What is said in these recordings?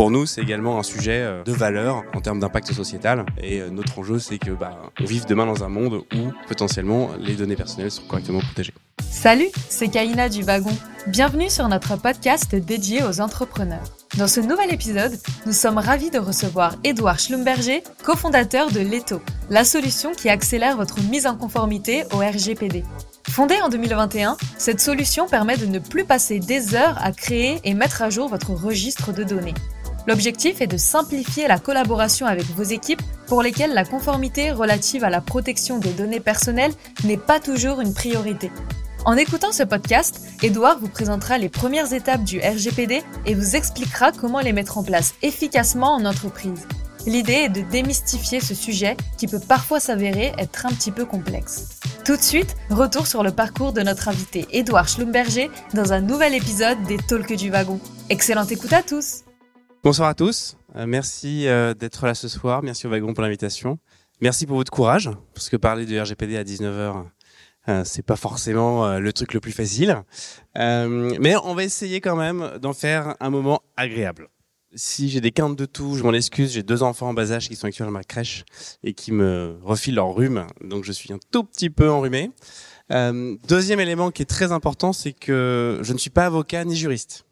pour nous, c'est également un sujet euh, de valeur en termes d'impact sociétal. Et euh, notre enjeu, c'est que bah, on vive demain dans un monde où potentiellement les données personnelles sont correctement protégées. Salut, c'est Kaina du Wagon. Bienvenue sur notre podcast dédié aux entrepreneurs. Dans ce nouvel épisode, nous sommes ravis de recevoir Edouard Schlumberger, cofondateur de Leto, la solution qui accélère votre mise en conformité au RGPD. Fondée en 2021, cette solution permet de ne plus passer des heures à créer et mettre à jour votre registre de données. L'objectif est de simplifier la collaboration avec vos équipes pour lesquelles la conformité relative à la protection des données personnelles n'est pas toujours une priorité. En écoutant ce podcast, Edouard vous présentera les premières étapes du RGPD et vous expliquera comment les mettre en place efficacement en entreprise. L'idée est de démystifier ce sujet qui peut parfois s'avérer être un petit peu complexe. Tout de suite, retour sur le parcours de notre invité Edouard Schlumberger dans un nouvel épisode des Talks du Wagon. Excellente écoute à tous Bonsoir à tous, euh, merci euh, d'être là ce soir, merci au Wagon pour l'invitation. Merci pour votre courage, parce que parler du RGPD à 19h, euh, c'est pas forcément le truc le plus facile. mais on va essayer quand même d'en faire un moment agréable si j'ai des quintes de tout, je m'en excuse. J'ai deux enfants en bas âge qui sont actuellement dans ma crèche et qui me refilent leur rhume, donc je suis un tout petit peu enrhumé. Euh, deuxième élément qui est très important, c'est que je ne suis pas avocat ni juriste.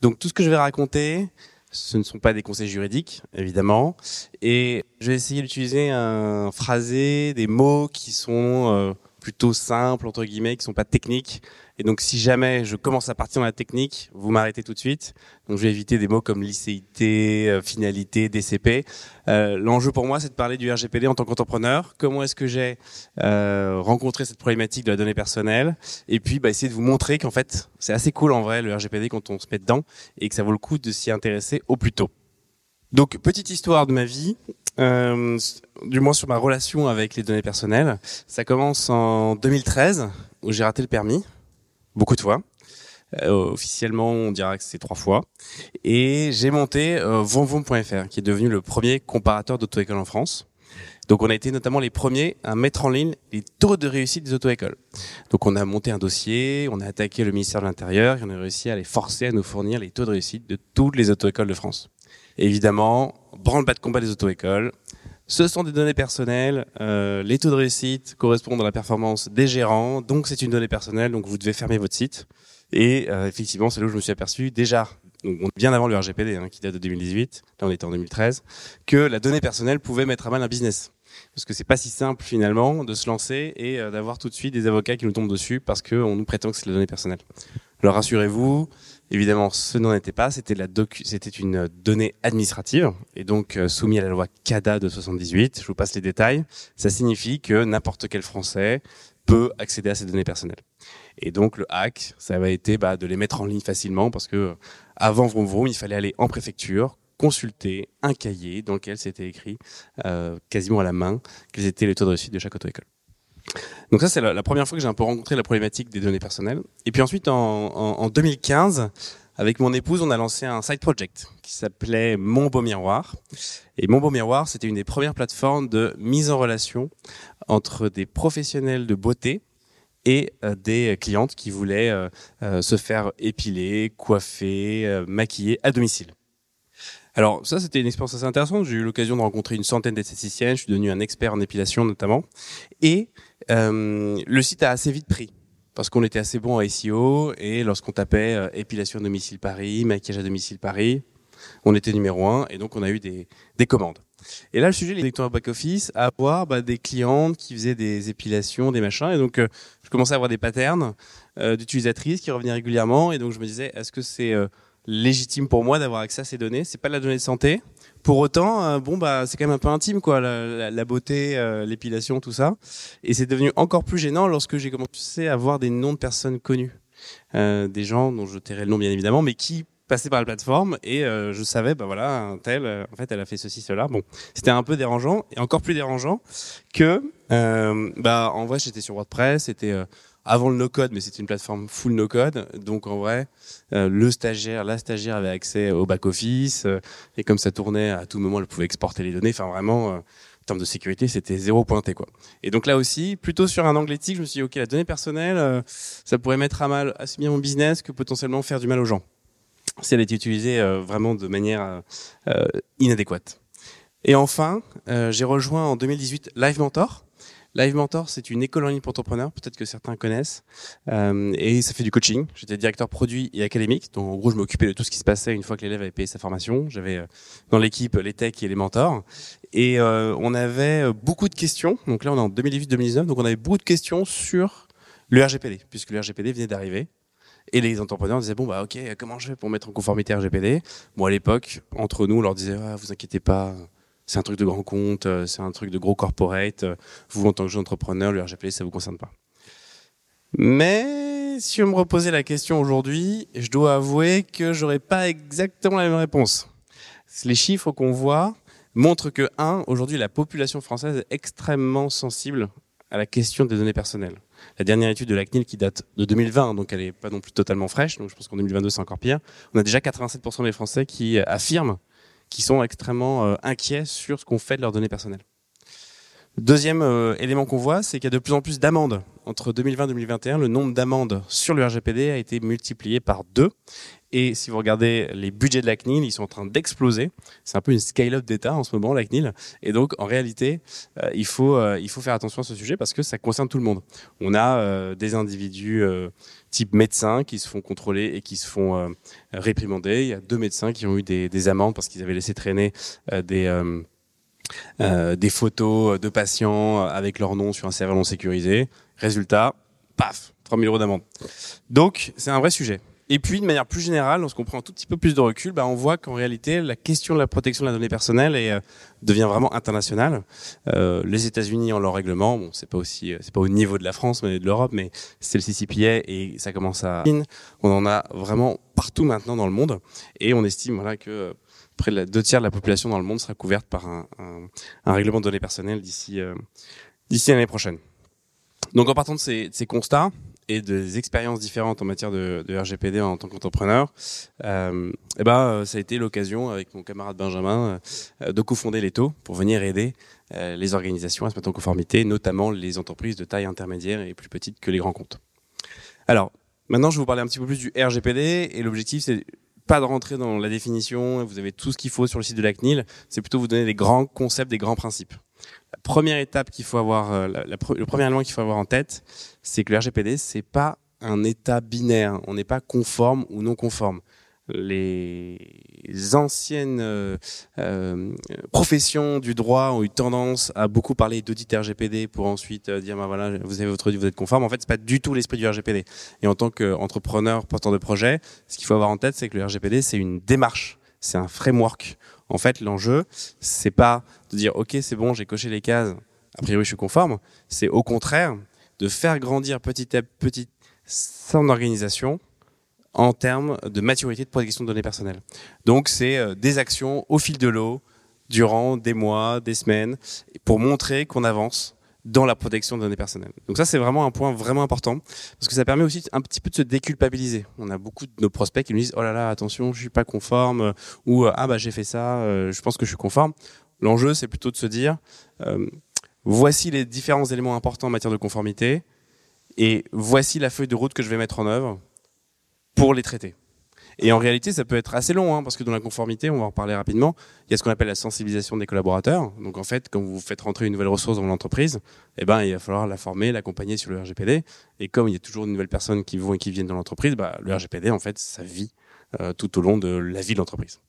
Donc tout ce que je vais raconter, ce ne sont pas des conseils juridiques, évidemment, et je vais essayer d'utiliser un phrasé, des mots qui sont euh, plutôt simples entre guillemets, qui sont pas techniques, et donc, si jamais je commence à partir dans la technique, vous m'arrêtez tout de suite. Donc, je vais éviter des mots comme licéité, euh, finalité, DCP. Euh, L'enjeu pour moi, c'est de parler du RGPD en tant qu'entrepreneur. Comment est-ce que j'ai euh, rencontré cette problématique de la donnée personnelle? Et puis, bah, essayer de vous montrer qu'en fait, c'est assez cool en vrai le RGPD quand on se met dedans et que ça vaut le coup de s'y intéresser au plus tôt. Donc, petite histoire de ma vie. Euh, du moins sur ma relation avec les données personnelles. Ça commence en 2013 où j'ai raté le permis beaucoup de fois. Euh, officiellement, on dira que c'est trois fois. Et j'ai monté euh, vonvon.fr, qui est devenu le premier comparateur d'auto-école en France. Donc, on a été notamment les premiers à mettre en ligne les taux de réussite des auto-écoles. Donc, on a monté un dossier, on a attaqué le ministère de l'Intérieur et on a réussi à les forcer à nous fournir les taux de réussite de toutes les auto-écoles de France. Évidemment, branle-bas de combat des auto-écoles. Ce sont des données personnelles. Euh, les taux de réussite correspondent à la performance des gérants. Donc, c'est une donnée personnelle. Donc, vous devez fermer votre site. Et euh, effectivement, c'est là où je me suis aperçu déjà, bien avant le RGPD, hein, qui date de 2018, là on était en 2013, que la donnée personnelle pouvait mettre à mal un business. Parce que c'est pas si simple finalement de se lancer et euh, d'avoir tout de suite des avocats qui nous tombent dessus parce qu'on nous prétend que c'est la donnée personnelle. Alors rassurez-vous, Évidemment, ce n'en était pas. C'était la c'était une donnée administrative et donc euh, soumis à la loi CADA de 78. Je vous passe les détails. Ça signifie que n'importe quel Français peut accéder à ces données personnelles. Et donc le hack, ça avait été bah, de les mettre en ligne facilement parce que euh, avant Vroom Vroom, il fallait aller en préfecture, consulter un cahier dans lequel c'était écrit euh, quasiment à la main quels étaient les taux de réussite de chaque auto-école. Donc ça, c'est la, première fois que j'ai un peu rencontré la problématique des données personnelles. Et puis ensuite, en, en, 2015, avec mon épouse, on a lancé un side project qui s'appelait Mon Beau Miroir. Et Mon Beau Miroir, c'était une des premières plateformes de mise en relation entre des professionnels de beauté et euh, des clientes qui voulaient euh, euh, se faire épiler, coiffer, maquiller à domicile. Alors ça, c'était une expérience assez intéressante. J'ai eu l'occasion de rencontrer une centaine d'esthéticiennes. Je suis devenu un expert en épilation notamment. Et euh, le site a assez vite pris parce qu'on était assez bon en SEO et lorsqu'on tapait euh, épilation à domicile Paris, maquillage à domicile Paris, on était numéro un et donc on a eu des, des commandes. Et là, le sujet, les au back-office, à avoir bah, des clientes qui faisaient des épilations, des machins. Et donc, euh, je commençais à avoir des patterns euh, d'utilisatrices qui revenaient régulièrement. Et donc, je me disais, est-ce que c'est légitime pour moi d'avoir accès à ces données C'est pas la donnée de santé, pour autant, euh, bon bah c'est quand même un peu intime quoi, la, beauté, euh, l'épilation, tout ça. Et c'est devenu encore plus gênant lorsque j'ai commencé à voir des noms de personnes connues, euh, des gens dont je tairai le nom bien évidemment, mais qui passaient par la plateforme et je savais bah voilà un en fait elle a fait ceci cela. Bon, c'était un peu dérangeant et encore plus dérangeant que bah en vrai j'étais sur WordPress, c'était avant le no-code, mais c'était une plateforme full no-code. Donc en vrai, euh, le stagiaire, la stagiaire avait accès au back-office, euh, et comme ça tournait, à tout moment, elle pouvait exporter les données. Enfin vraiment, euh, en termes de sécurité, c'était zéro pointé. quoi. Et donc là aussi, plutôt sur un angle éthique, je me suis dit, ok, la donnée personnelle, ça pourrait mettre à mal assez bien mon business que potentiellement faire du mal aux gens. si elle était utilisée vraiment de manière inadéquate. Et enfin, j'ai rejoint en 2018 Live Mentor, Live Mentor, c'est une école en ligne pour entrepreneurs, peut-être que certains connaissent, euh, et ça fait du coaching. J'étais directeur produit et académique, donc en gros, je m'occupais de tout ce qui se passait une fois que l'élève avait payé sa formation. J'avais euh, dans l'équipe les techs et les mentors, et euh, on avait beaucoup de questions. Donc là, on est en 2018-2019, donc on avait beaucoup de questions sur le RGPD, puisque le RGPD venait d'arriver. Et les entrepreneurs disaient bon bah ok comment je fais pour mettre en conformité RGPD Bon à l'époque entre nous on leur disait ah, vous inquiétez pas c'est un truc de grand compte, euh, c'est un truc de gros corporate. Euh, vous, en tant que jeune entrepreneur, le RGPD, ça vous concerne pas. Mais si on me reposait la question aujourd'hui, je dois avouer que j'aurais pas exactement la même réponse. Les chiffres qu'on voit montrent que, un, aujourd'hui, la population française est extrêmement sensible à la question des données personnelles. La dernière étude de la CNIL qui date de 2020, donc elle est pas non plus totalement fraîche, donc je pense qu'en 2022 c'est encore pire. On a déjà 87% des Français qui affirment qui sont extrêmement euh, inquiets sur ce qu'on fait de leurs données personnelles. Deuxième euh, élément qu'on voit, c'est qu'il y a de plus en plus d'amendes. Entre 2020 et 2021, le nombre d'amendes sur le RGPD a été multiplié par deux. Et si vous regardez les budgets de la CNIL, ils sont en train d'exploser. C'est un peu une scale-up d'État en ce moment, la CNIL. Et donc, en réalité, euh, il, faut, il faut faire attention à ce sujet parce que ça concerne tout le monde. On a des individus type médecins qui se font contrôler et qui se font euh, réprimander. Il y a deux médecins qui ont eu des, des amendes parce qu'ils avaient laissé traîner euh, des euh, des photos de patients avec leur nom sur un serveur non sécurisé. Résultat, paf, 3000 euros d'amende. Donc, c'est un vrai sujet. Et puis, de manière plus générale, lorsqu'on prend un tout petit peu plus de recul, bah, on voit qu'en réalité, la question de la protection de la donnée personnelle euh, devient vraiment internationale. Euh, les États-Unis ont leur règlement. Bon, c'est pas au niveau de la France, mais de l'Europe, mais c'est le CCPA et ça commence à. On en a vraiment partout maintenant dans le monde, et on estime que près de deux tiers de la population dans le monde sera couverte par un, règlement de données personnelles d'ici euh, d'ici l'année prochaine. Donc en partant de ces, constats, et des expériences différentes en matière de, RGPD en tant qu'entrepreneur, euh, eh ben ça a été l'occasion avec mon camarade Benjamin euh, de cofonder l'ETO pour venir aider les organisations à se mettre en conformité, notamment les entreprises de taille intermédiaire et plus petites que les grands comptes. Alors maintenant, je vais vous parler un petit peu plus du RGPD et l'objectif c'est pas de rentrer dans la définition, vous avez tout ce qu'il faut sur le site de la CNIL, c'est plutôt vous donner des grands concepts, des grands principes. La première étape qu'il faut avoir, euh, le premier élément qu'il faut avoir en tête, c'est que le RGPD, c'est pas un état binaire. On n'est pas conforme ou non conforme. Les anciennes euh, euh, professions du droit ont eu tendance à beaucoup parler d'audit RGPD pour ensuite euh, dire bah voilà vous avez votre audit vous êtes conforme. En fait c'est pas du tout l'esprit du RGPD. Et en tant qu'entrepreneur porteur de projet, ce qu'il faut avoir en tête c'est que le RGPD c'est une démarche, c'est un framework. En fait, l'enjeu, c'est pas de dire OK, c'est bon, j'ai coché les cases, a priori je suis conforme. C'est au contraire de faire grandir petit à petit son organisation en termes de maturité de protection de données personnelles. Donc, c'est euh, des actions au fil de l'eau durant des mois, des semaines, pour montrer qu'on avance dans la protection de données personnelles. Donc ça, c'est vraiment un point vraiment important parce que ça permet aussi un petit peu de se déculpabiliser. On a beaucoup de nos prospects qui nous disent oh là là, attention, je suis pas conforme euh, ou ah bah j'ai fait ça, euh, je pense que je suis conforme. L'enjeu, c'est plutôt de se dire euh, voici les différents éléments importants en matière de conformité et voici la feuille de route que je vais mettre en œuvre pour les traiter. Et en réalité, ça peut être assez long, hein, parce que dans la conformité, on va en parler rapidement, il y a ce qu'on appelle la sensibilisation des collaborateurs. Donc en fait, quand vous faites rentrer une nouvelle ressource dans l'entreprise, eh ben, il va falloir la former, l'accompagner sur le RGPD. Et comme il y a toujours de nouvelles personnes qui vont et qui viennent dans l'entreprise, bah, le RGPD, en fait, ça vit euh, tout au long de la vie de l'entreprise.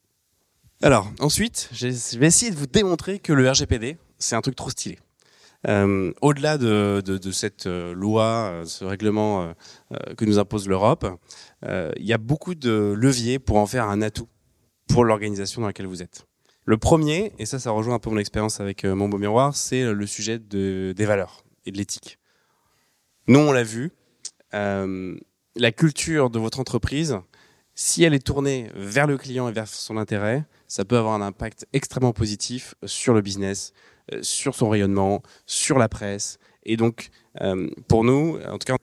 Alors, ensuite, je vais essayer de vous démontrer que le RGPD, c'est un truc trop stylé. Euh, Au-delà de, cette euh, loi, euh, ce règlement que nous impose l'Europe, il y a beaucoup de leviers pour en faire un atout pour l'organisation dans laquelle vous êtes. Le premier, et ça, ça rejoint un peu mon expérience avec mon beau miroir, c'est le sujet de, des valeurs et de l'éthique. Nous, on l'a vu, la culture de votre entreprise, si elle est tournée vers le client et vers son intérêt, ça peut avoir un impact extrêmement positif sur le business, sur son rayonnement, sur la presse. Et donc, euh, pour nous, en tout cas,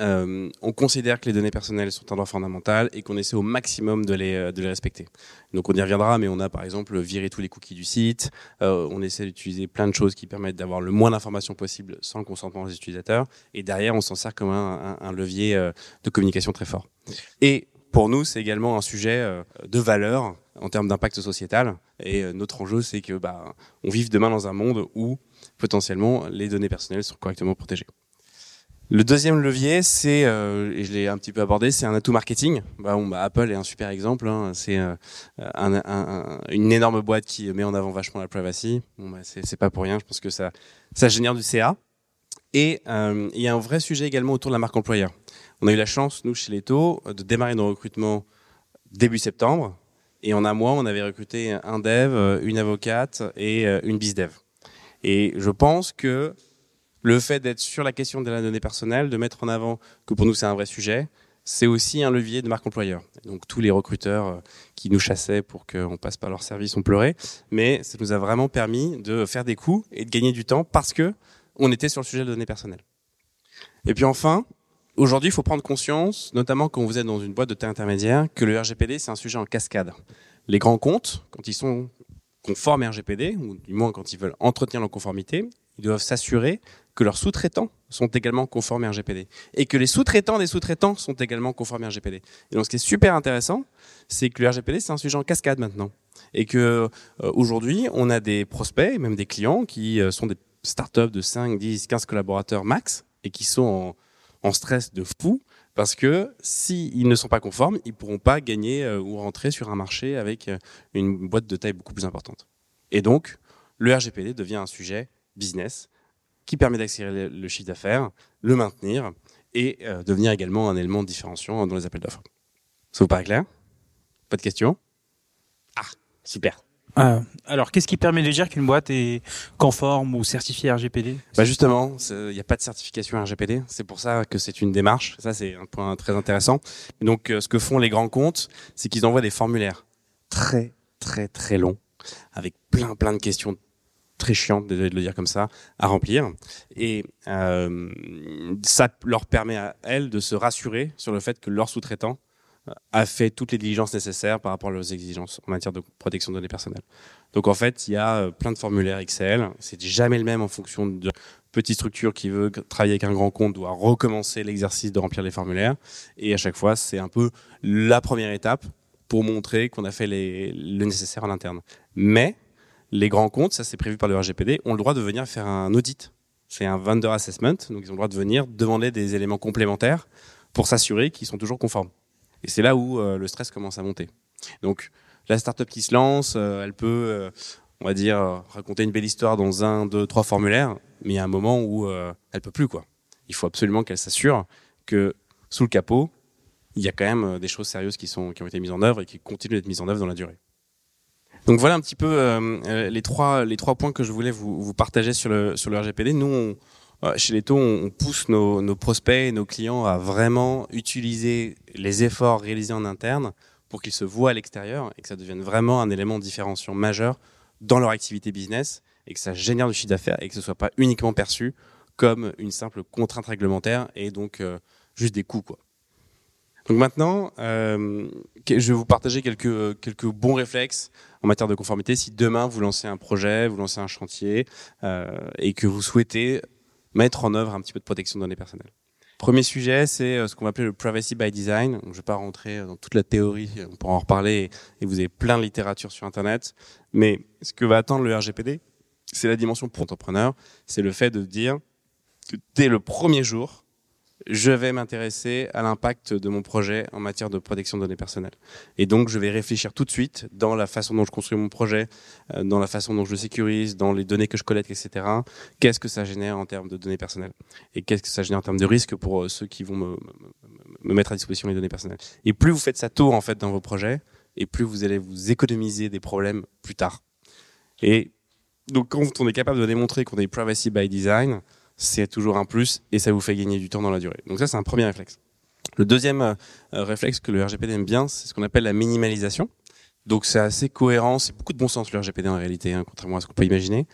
euh, on considère que les données personnelles sont un droit fondamental et qu'on essaie au maximum de les, de les respecter. Donc on y reviendra, mais on a par exemple viré tous les cookies du site, euh, on essaie d'utiliser plein de choses qui permettent d'avoir le moins d'informations possible sans le consentement des utilisateurs, et derrière on s'en sert comme un, levier euh, de communication très fort. Et pour nous, c'est également un sujet euh, de valeur en termes d'impact sociétal. Et euh, notre enjeu, c'est que bah, on vive demain dans un monde où potentiellement les données personnelles sont correctement protégées. Le deuxième levier, c'est, euh, et je l'ai un petit peu abordé, c'est un atout marketing. Bah, bah, Apple est un super exemple. Hein. C'est un, une énorme boîte qui met en avant vachement la privacy. Bon, bah, c'est pas pour rien. Je pense que ça, ça génère du CA. Et il y a un vrai sujet également autour de la marque employeur. On a eu la chance, nous, chez Leto, de démarrer nos recrutements début septembre. Et en un mois, on avait recruté un dev, une avocate et euh, une bizdev. Et je pense que le fait d'être sur la question de la donnée personnelle, de mettre en avant que pour nous c'est un vrai sujet, c'est aussi un levier de marque employeur. Donc tous les recruteurs euh, qui nous chassaient pour qu'on passe par leur service ont pleuré, mais ça nous a vraiment permis de faire des coups et de gagner du temps parce que on était sur le sujet de données personnelles. Et puis enfin, Aujourd'hui, il faut prendre conscience, notamment quand vous êtes dans une boîte de taille intermédiaire, que le RGPD, c'est un sujet en cascade. Les grands comptes, quand ils sont conformes RGPD, ou du moins quand ils veulent entretenir leur conformité, ils doivent s'assurer que leurs sous-traitants sont également conformes RGPD. Et que les sous-traitants des sous-traitants sont également conformes RGPD. Et donc ce qui est super intéressant, c'est que le RGPD, c'est un sujet en cascade maintenant. Et que euh, aujourd'hui, on a des prospects, même des clients, qui euh, sont des startups de 5, 10, 15 collaborateurs max, et qui sont en en stress de fou parce que s'ils ne sont pas conformes, ils pourront pas gagner euh, ou rentrer sur un marché avec euh, une boîte de taille beaucoup plus importante. Et donc, le RGPD devient un sujet business qui permet d'accélérer le chiffre d'affaires, le maintenir et euh, devenir également un élément différenciant dans les appels d'offres. Ça vous paraît clair? Pas de questions? Ah, super. Euh, alors, qu'est-ce qui permet de dire qu'une boîte est conforme ou certifiée RGPD bah Justement, il n'y a pas de certification RGPD. C'est pour ça que c'est une démarche. Ça, c'est un point très intéressant. Donc, euh, ce que font les grands comptes, c'est qu'ils envoient des formulaires très, très, très longs, avec plein, plein de questions très chiantes, désolé de le dire comme ça, à remplir. Et euh, ça leur permet à elles de se rassurer sur le fait que leurs sous-traitants a fait toutes les diligences nécessaires par rapport leurs exigences en matière de protection de données personnelles. Donc en fait, il y a euh, plein de formulaires Excel. C'est jamais le même en fonction de petite structure qui veut travailler avec un grand compte doit recommencer l'exercice de remplir les formulaires. Et à chaque fois, c'est un peu la première étape pour montrer qu'on a fait le nécessaire en interne. Mais les grands comptes, ça c'est prévu par le RGPD, ont le droit de venir faire un audit. C'est un vendor assessment, donc ils ont le droit de venir demander des éléments complémentaires pour s'assurer qu'ils sont toujours conformes. Et c'est là où euh, le stress commence à monter. Donc la startup qui se lance, euh, elle peut, euh, on va dire, raconter une belle histoire dans un, deux, trois formulaires, mais il y a un moment où elle peut plus quoi. Il faut absolument qu'elle s'assure que sous le capot, il y a quand même des choses sérieuses qui sont qui ont été mises en œuvre et qui continuent d'être mises en œuvre dans la durée. Donc voilà un petit peu les trois les trois points que je voulais vous, partager sur le sur le RGPD. Nous on, chez Leto, on pousse nos, prospects et nos clients à vraiment utiliser les efforts réalisés en interne pour qu'ils se voient à l'extérieur et que ça devienne vraiment un élément différenciant majeur dans leur activité business et que ça génère du chiffre d'affaires et que ce soit pas uniquement perçu comme une simple contrainte réglementaire et donc euh, juste des coûts quoi. Donc maintenant, euh, je vais vous partager quelques bons réflexes en matière de conformité. Si demain vous lancez un projet, vous lancez un chantier euh, et que vous souhaitez mettre en œuvre un petit peu de protection de données personnelles. Premier sujet, c'est euh, ce qu'on va appeler le privacy by design. Je ne vais pas rentrer dans toute la théorie, on pourra en reparler et vous avez plein de littérature sur Internet. Mais ce que va attendre le RGPD, c'est la dimension pour entrepreneur. C'est le fait de dire que dès le premier jour, je vais m'intéresser à l'impact de mon projet en matière de protection de données personnelles. Et donc, je vais réfléchir tout de suite dans la façon dont je construis mon projet, euh, dans la façon dont je le sécurise, dans les données que je collecte, etc. Qu'est-ce que ça génère en termes de données personnelles? Et qu'est-ce que ça génère en termes de risque pour euh, ceux qui vont me, me, mettre à disposition les données personnelles? Et plus vous faites ça tôt, en fait, dans vos projets, et plus vous allez vous économiser des problèmes plus tard. Et donc, quand on est capable de démontrer qu'on est privacy by design, c'est toujours un plus et ça vous fait gagner du temps dans la durée. Donc ça, c'est un premier réflexe. Le deuxième euh, réflexe que le RGPD aime bien, c'est ce qu'on appelle la minimalisation. Donc c'est assez cohérent, c'est beaucoup de bon sens le RGPD en réalité, hein, contrairement à ce qu'on peut imaginer.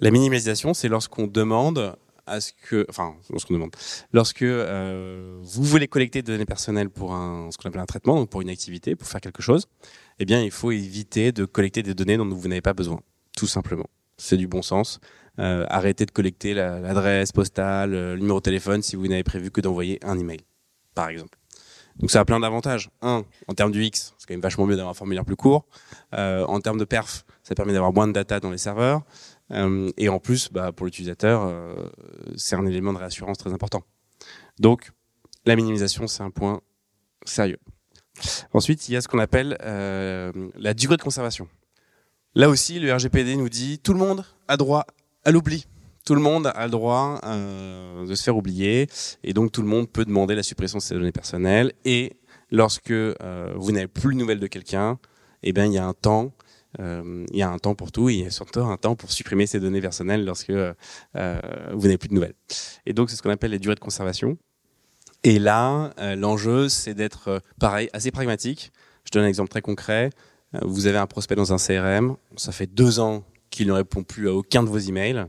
La minimalisation, c'est lorsqu'on demande à ce que, enfin, lorsqu'on demande, lorsque euh, vous voulez collecter des données personnelles pour un, ce qu'on appelle un traitement, donc pour une activité, pour faire quelque chose, eh bien, il faut éviter de collecter des données dont vous n'avez pas besoin, tout simplement. C'est du bon sens. Euh, arrêtez de collecter l'adresse postale, euh, le numéro de téléphone si vous n'avez prévu que d'envoyer un email, par exemple. Donc ça a plein d'avantages. Un, en termes du X, c'est quand même vachement mieux d'avoir un formulaire plus court. Euh, en termes de perf, ça permet d'avoir moins de data dans les serveurs. Et en plus, bah, pour l'utilisateur, c'est un élément de réassurance très important. Donc, la minimisation, c'est un point sérieux. Ensuite, il y a ce qu'on appelle la durée de conservation. Là aussi, le RGPD nous dit tout le monde a droit à l'oubli. Tout le monde a le droit euh, de se faire oublier et donc tout le monde peut demander la suppression de ses données personnelles. Et lorsque euh, vous n'avez plus de nouvelles de quelqu'un, eh bien il y a un temps, euh, il y a un temps pour tout il y a surtout un temps pour supprimer ses données personnelles lorsque vous n'avez plus de nouvelles. Et donc c'est ce qu'on appelle les durées de conservation. Et là, l'enjeu c'est d'être pareil, assez pragmatique. Je donne un exemple très concret. Vous avez un prospect dans un CRM, ça fait deux ans qu'il ne répond plus à aucun de vos emails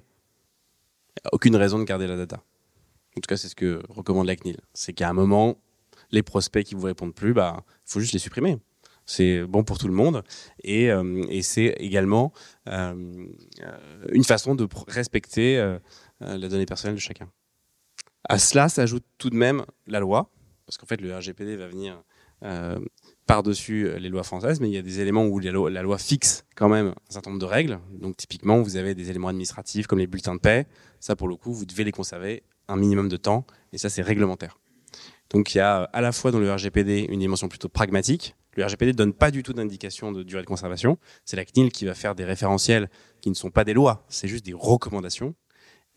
aucune raison de garder la data. En tout cas, c'est ce que recommande la CNIL. C'est qu'à un moment, les prospects qui vous répondent plus, bah, faut juste les supprimer. C'est bon pour tout le monde et, euh, c'est également euh, une façon de respecter euh, la donnée personnelle de chacun. À cela s'ajoute tout de même la loi, parce qu'en fait le RGPD va venir euh, par-dessus les lois françaises, mais il y a des éléments où la loi, fixe quand même un certain nombre de règles. Donc typiquement, vous avez des éléments administratifs comme les bulletins de paix. Ça, pour le coup, vous devez les conserver un minimum de temps, et ça, c'est réglementaire. Donc il y a à la fois dans le RGPD une dimension plutôt pragmatique. Le RGPD ne donne pas du tout d'indication de durée de conservation. C'est la CNIL qui va faire des référentiels qui ne sont pas des lois, c'est juste des recommandations.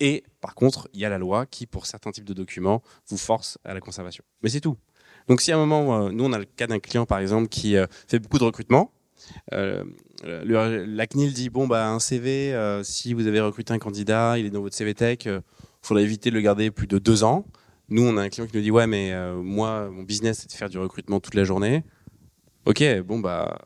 Et par contre, il y a la loi qui, pour certains types de documents, vous force à la conservation. Mais c'est tout. Donc si à un moment, euh, nous on a le cas d'un client par exemple qui euh, fait beaucoup de recrutement, euh, la CNIL dit bon bah un CV, euh, si vous avez recruté un candidat, il est dans votre CV Tech, il faudrait éviter de le garder plus de deux ans. Nous on a un client qui nous dit ouais mais moi mon business c'est de faire du recrutement toute la journée. Ok bon bah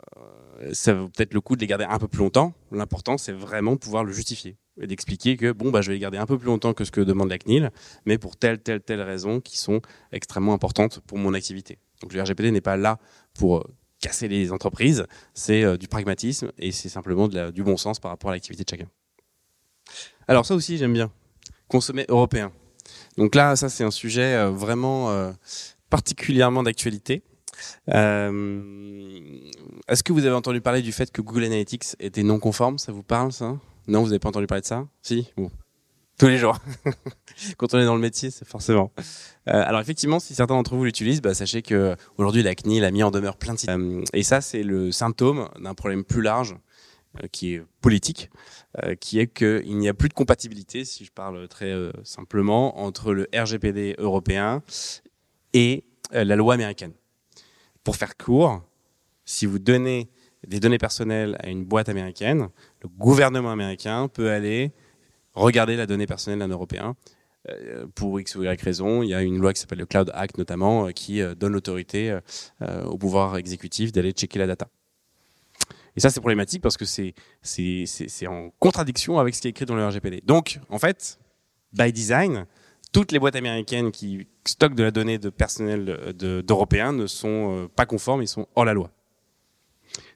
ça vaut peut-être le coup de les garder un peu plus longtemps. L'important c'est vraiment de pouvoir le justifier et d'expliquer que bon bah je vais les garder un peu plus longtemps que ce que demande la CNIL, mais pour telle telle telle raison qui sont extrêmement importantes pour mon activité. Donc le RGPD n'est pas là pour euh, casser les entreprises, c'est euh, du pragmatisme et c'est simplement du bon sens par rapport à l'activité de chacun. Alors ça aussi j'aime bien consommer européen. Donc là ça c'est un sujet euh, vraiment particulièrement d'actualité. Euh, Est-ce que vous avez entendu parler du fait que Google Analytics était non conforme? Ça vous parle ça? Non, vous n'avez pas entendu parler de ça? Si. Tous les jours. Quand on est dans le métier, c'est forcément. Euh, alors effectivement, si certains d'entre vous l'utilisent, bah, sachez que aujourd'hui la CNIL a mis en demeure plein de sites. Euh, et ça, c'est le symptôme d'un problème plus large qui est politique, qui est qu'il n'y a plus de compatibilité, si je parle très simplement, entre le RGPD européen et la loi américaine. Pour faire court, si vous donnez des données personnelles à une boîte américaine, le gouvernement américain peut aller regarder la donnée personnelle d'un Européen. Euh, pour X ou Y raison, il y a une loi qui s'appelle le Cloud Act notamment, euh, qui euh, donne l'autorité au pouvoir exécutif d'aller checker la data. Et ça, c'est problématique parce que c'est en contradiction avec ce qui est écrit dans le RGPD. Donc, en fait, by design, toutes les boîtes américaines qui stockent de la donnée de personnel d'Européens de, ne sont pas conformes, ils sont hors la loi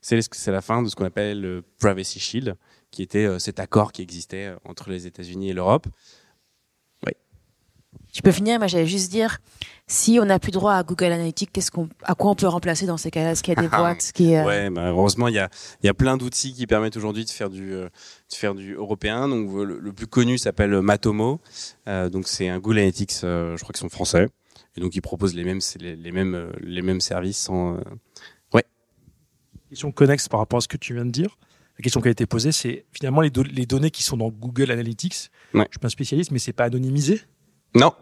c'est la fin de ce qu'on appelle le Privacy Shield, qui était euh, cet accord qui existait euh, entre les États-Unis et l'Europe. Tu peux finir, moi j'allais juste dire, si on n'a plus droit à Google Analytics, qu'est-ce qu'on, à quoi on peut remplacer dans ces cas-là? Est-ce qu'il y a des boîtes qui euh... Ouais, bah, heureusement il y a, il y a plein d'outils qui permettent aujourd'hui de faire du, euh, de faire du européen. Donc le, le plus connu s'appelle Matomo. Euh, donc c'est un Google Analytics, je crois qu'ils sont français, et donc ils proposent les mêmes, les, les mêmes, les mêmes services sans question connexe par rapport à ce que tu viens de dire. La question qui a été posée, c'est finalement les, do les, données qui sont dans Google Analytics. Ouais. Je suis pas un spécialiste, mais c'est pas anonymisé? Non.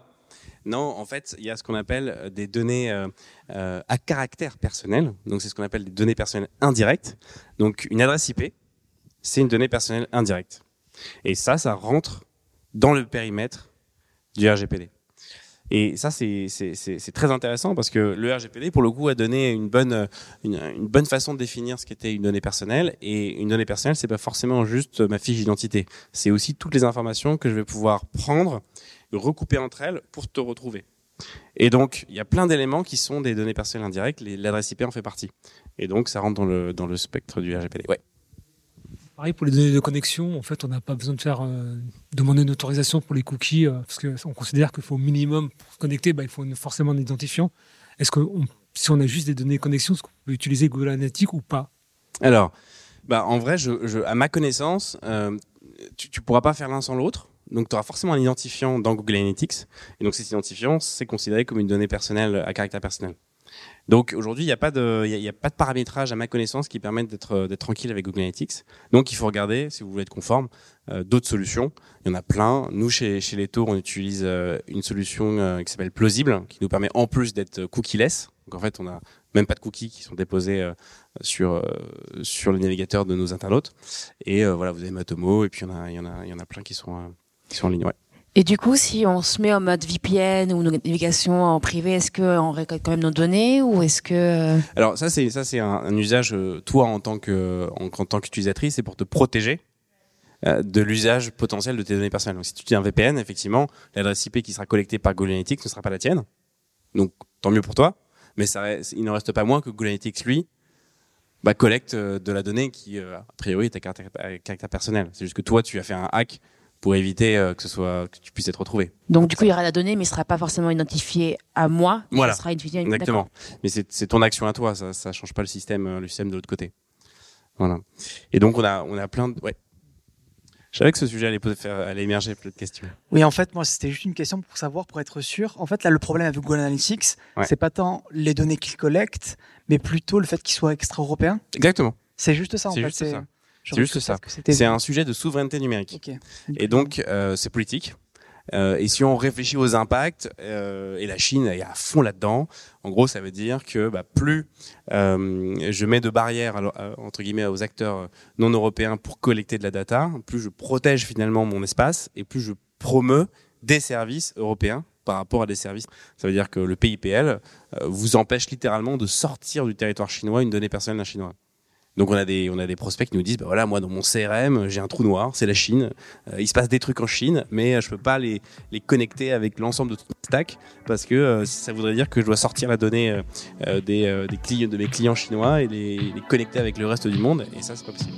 Non, en fait, il y a ce qu'on appelle des données euh, euh, à caractère personnel. Donc, c'est ce qu'on appelle des données personnelles indirectes. Donc, une adresse IP, c'est une donnée personnelle indirecte. Et ça, ça rentre dans le périmètre du RGPD. Et ça, c'est très intéressant parce que le RGPD, pour le coup, a donné une bonne, une, bonne façon de définir ce qu'était une donnée personnelle. Et une donnée personnelle, c'est pas forcément juste ma fiche d'identité. C'est aussi toutes les informations que je vais pouvoir prendre, recouper entre elles pour te retrouver. Et donc, il y a plein d'éléments qui sont des données personnelles indirectes. L'adresse IP en fait partie. Et donc, ça rentre dans le, dans le spectre du RGPD. Ouais. Pareil pour les données de connexion, en fait, on n'a pas besoin de faire euh, demander une autorisation pour les cookies euh, parce qu'on considère qu'il faut au minimum pour se connecter, bah, il faut une, forcément un identifiant. Est-ce qu'on si on a juste des données de connexion, est-ce qu'on peut utiliser Google Analytics ou pas? Alors, bah, en vrai, je, je, à ma connaissance, euh, tu, tu pourras pas faire l'un sans l'autre. Donc, tu auras forcément un identifiant dans Google Analytics. Et donc, cet identifiant, c'est considéré comme une donnée personnelle à caractère personnel. Donc, aujourd'hui, il n'y a pas de, y a, a pas de paramétrage à ma connaissance qui permettent d'être, d'être tranquille avec Google Analytics. Donc, il faut regarder, si vous voulez être conforme, euh, d'autres solutions. Il y en a plein. Nous, chez, chez Leto, on utilise euh, une solution euh, qui s'appelle Plausible, qui nous permet en plus d'être cookieless. Donc, en fait, on a même pas de cookies qui sont déposés euh, sur euh, sur le navigateur de nos internautes. Et euh, voilà, vous avez Matomo, et puis il y en a, il y y en a plein qui sont euh, qui sont en ligne. Ouais. Et du coup, si on se met en mode VPN ou navigation en privé, est-ce qu'on récolte quand même nos données ou est-ce que... Alors ça c'est ça c'est un, un usage euh, toi en tant que en, en tant qu'utilisatrice, c'est pour te protéger euh, de l'usage potentiel de tes données personnelles. Donc si tu utilises un VPN, effectivement, l'adresse IP qui sera collectée par Google Analytics ne sera pas la tienne. Donc tant mieux pour toi, mais ça il n'en reste pas moins que Google Analytics lui bah, collecte euh, de la donnée qui euh, a priori est à caractère, à caractère personnel. C'est juste que toi tu as fait un hack pour éviter euh, que ce soit que tu puisses être retrouvé. Donc du coup, il y aura la donnée, mais il sera pas forcément identifié à moi. Voilà. Ça sera identifié Exactement. Mais c'est c'est ton action à toi, ça ça change pas le système euh, le système de l'autre côté. Voilà. Et donc on a on a plein de ouais. Je savais que ce sujet allait poser- faire allait émerger plein de questions. Oui, en fait, moi, c'était juste une question pour savoir, pour être sûr. En fait, là, le problème avec Google Analytics, Ouais. c'est pas tant les données qu'il collecte, mais plutôt le fait qu'il soit extra-européen. Exactement. C'est juste ça, en C'est fait. juste ça. J'aurais juste ça. C'est un sujet de souveraineté numérique. Et donc euh, c'est politique. Euh, et si on réfléchit aux impacts, euh, et la Chine est à fond là-dedans, en gros, ça veut dire que bah, plus euh, je mets de barrières entre guillemets aux acteurs non européens pour collecter de la data, plus je protège finalement mon espace et plus je promeux des services européens par rapport à des services. Ça veut dire que le PIPL vous empêche littéralement de sortir du territoire chinois une donnée personnelle d'un chinois. Donc on a des on a des prospects qui nous disent bah voilà moi dans mon CRM j'ai un trou noir c'est la Chine euh, il se passe des trucs en Chine, mais euh, je peux pas les, les connecter avec l'ensemble de tout le stack parce que euh, ça voudrait dire que je dois sortir la donnée des, des clients, de mes clients chinois et les, les connecter avec le reste du monde, et ça, c'est pas possible.